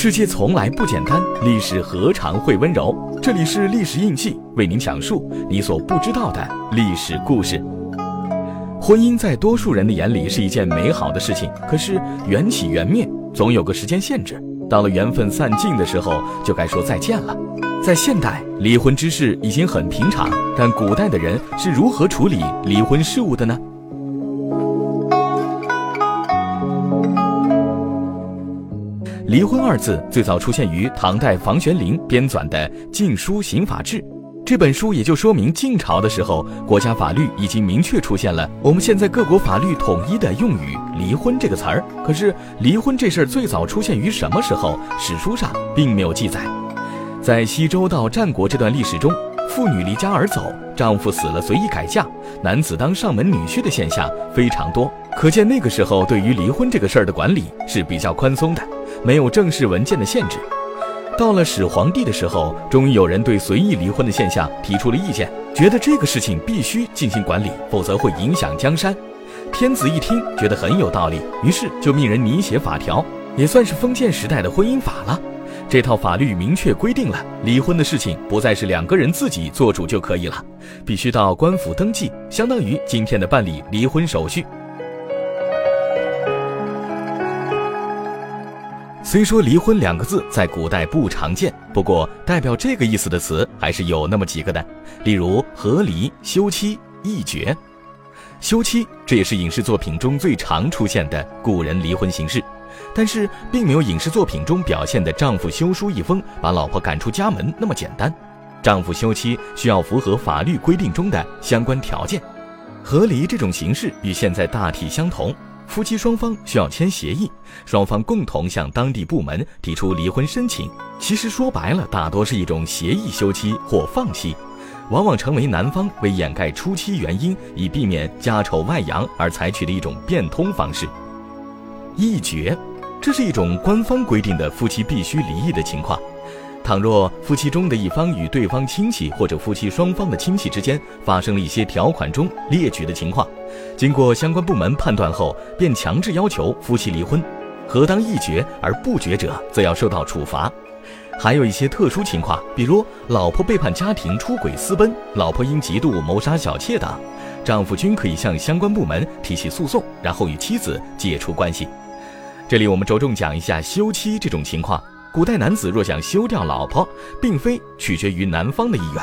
世界从来不简单，历史何尝会温柔？这里是历史印记，为您讲述你所不知道的历史故事。婚姻在多数人的眼里是一件美好的事情，可是缘起缘灭，总有个时间限制。到了缘分散尽的时候，就该说再见了。在现代，离婚之事已经很平常，但古代的人是如何处理离婚事务的呢？离婚二字最早出现于唐代房玄龄编纂的《晋书刑法志》，这本书也就说明晋朝的时候，国家法律已经明确出现了我们现在各国法律统一的用语“离婚”这个词儿。可是，离婚这事儿最早出现于什么时候？史书上并没有记载。在西周到战国这段历史中，妇女离家而走，丈夫死了随意改嫁，男子当上门女婿的现象非常多。可见那个时候对于离婚这个事儿的管理是比较宽松的。没有正式文件的限制，到了始皇帝的时候，终于有人对随意离婚的现象提出了意见，觉得这个事情必须进行管理，否则会影响江山。天子一听，觉得很有道理，于是就命人拟写法条，也算是封建时代的婚姻法了。这套法律明确规定了，离婚的事情不再是两个人自己做主就可以了，必须到官府登记，相当于今天的办理离婚手续。虽说“离婚”两个字在古代不常见，不过代表这个意思的词还是有那么几个的，例如和离、休妻、一绝。休妻，这也是影视作品中最常出现的古人离婚形式，但是并没有影视作品中表现的丈夫休书一封把老婆赶出家门那么简单。丈夫休妻需要符合法律规定中的相关条件。和离这种形式与现在大体相同。夫妻双方需要签协议，双方共同向当地部门提出离婚申请。其实说白了，大多是一种协议休妻或放妻，往往成为男方为掩盖初期原因，以避免家丑外扬而采取的一种变通方式。一决，这是一种官方规定的夫妻必须离异的情况。倘若夫妻中的一方与对方亲戚或者夫妻双方的亲戚之间发生了一些条款中列举的情况，经过相关部门判断后，便强制要求夫妻离婚，何当一决而不决者，则要受到处罚。还有一些特殊情况，比如老婆背叛家庭、出轨私奔，老婆因嫉妒谋杀小妾等，丈夫均可以向相关部门提起诉讼，然后与妻子解除关系。这里我们着重讲一下休妻这种情况。古代男子若想休掉老婆，并非取决于男方的意愿，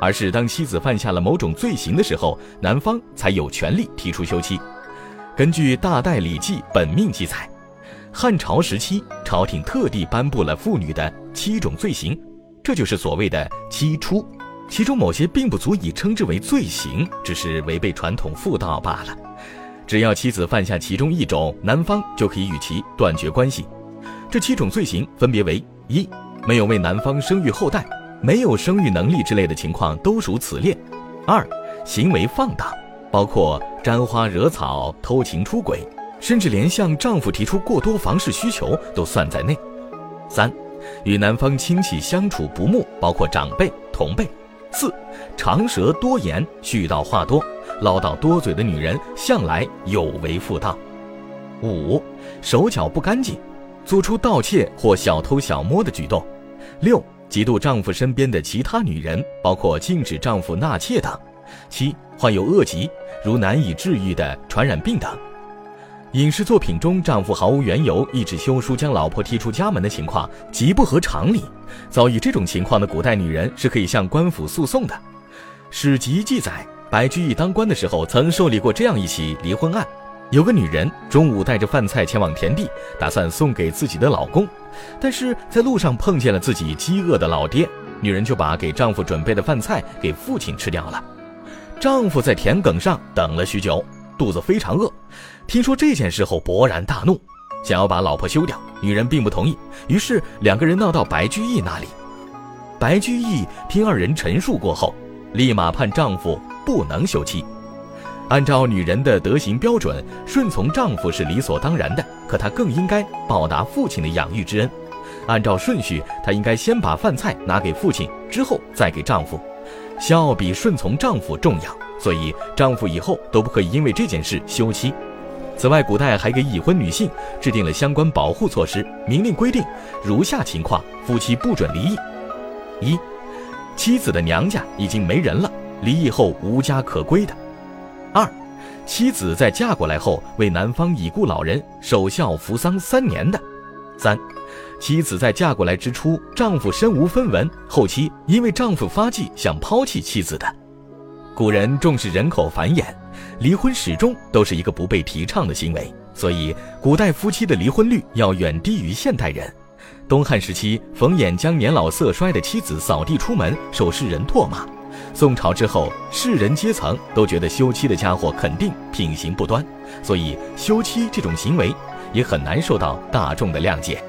而是当妻子犯下了某种罪行的时候，男方才有权利提出休妻。根据《大代礼记本命》记载，汉朝时期，朝廷特地颁布了妇女的七种罪行，这就是所谓的“七出”。其中某些并不足以称之为罪行，只是违背传统妇道罢了。只要妻子犯下其中一种，男方就可以与其断绝关系。这七种罪行分别为：一、没有为男方生育后代，没有生育能力之类的情况都属此列；二、行为放荡，包括沾花惹草、偷情出轨，甚至连向丈夫提出过多房事需求都算在内；三、与男方亲戚相处不睦，包括长辈、同辈；四、长舌多言、絮叨话多、唠叨多嘴的女人，向来有违妇道；五、手脚不干净。做出盗窃或小偷小摸的举动，六嫉妒丈夫身边的其他女人，包括禁止丈夫纳妾等；七患有恶疾，如难以治愈的传染病等。影视作品中，丈夫毫无缘由一纸休书将老婆踢出家门的情况，极不合常理。遭遇这种情况的古代女人是可以向官府诉讼的。史籍记载，白居易当官的时候曾受理过这样一起离婚案。有个女人中午带着饭菜前往田地，打算送给自己的老公，但是在路上碰见了自己饥饿的老爹，女人就把给丈夫准备的饭菜给父亲吃掉了。丈夫在田埂上等了许久，肚子非常饿，听说这件事后勃然大怒，想要把老婆休掉。女人并不同意，于是两个人闹到白居易那里。白居易听二人陈述过后，立马判丈夫不能休妻。按照女人的德行标准，顺从丈夫是理所当然的。可她更应该报答父亲的养育之恩。按照顺序，她应该先把饭菜拿给父亲，之后再给丈夫。孝比顺从丈夫重要，所以丈夫以后都不可以因为这件事休妻。此外，古代还给已婚女性制定了相关保护措施，明令规定如下情况夫妻不准离异：一、妻子的娘家已经没人了，离异后无家可归的；二、妻子在嫁过来后为男方已故老人守孝扶丧三年的；三。妻子在嫁过来之初，丈夫身无分文；后期因为丈夫发迹想抛弃妻子的。古人重视人口繁衍，离婚始终都是一个不被提倡的行为，所以古代夫妻的离婚率要远低于现代人。东汉时期，冯衍将年老色衰的妻子扫地出门，受世人唾骂；宋朝之后，世人阶层都觉得休妻的家伙肯定品行不端，所以休妻这种行为也很难受到大众的谅解。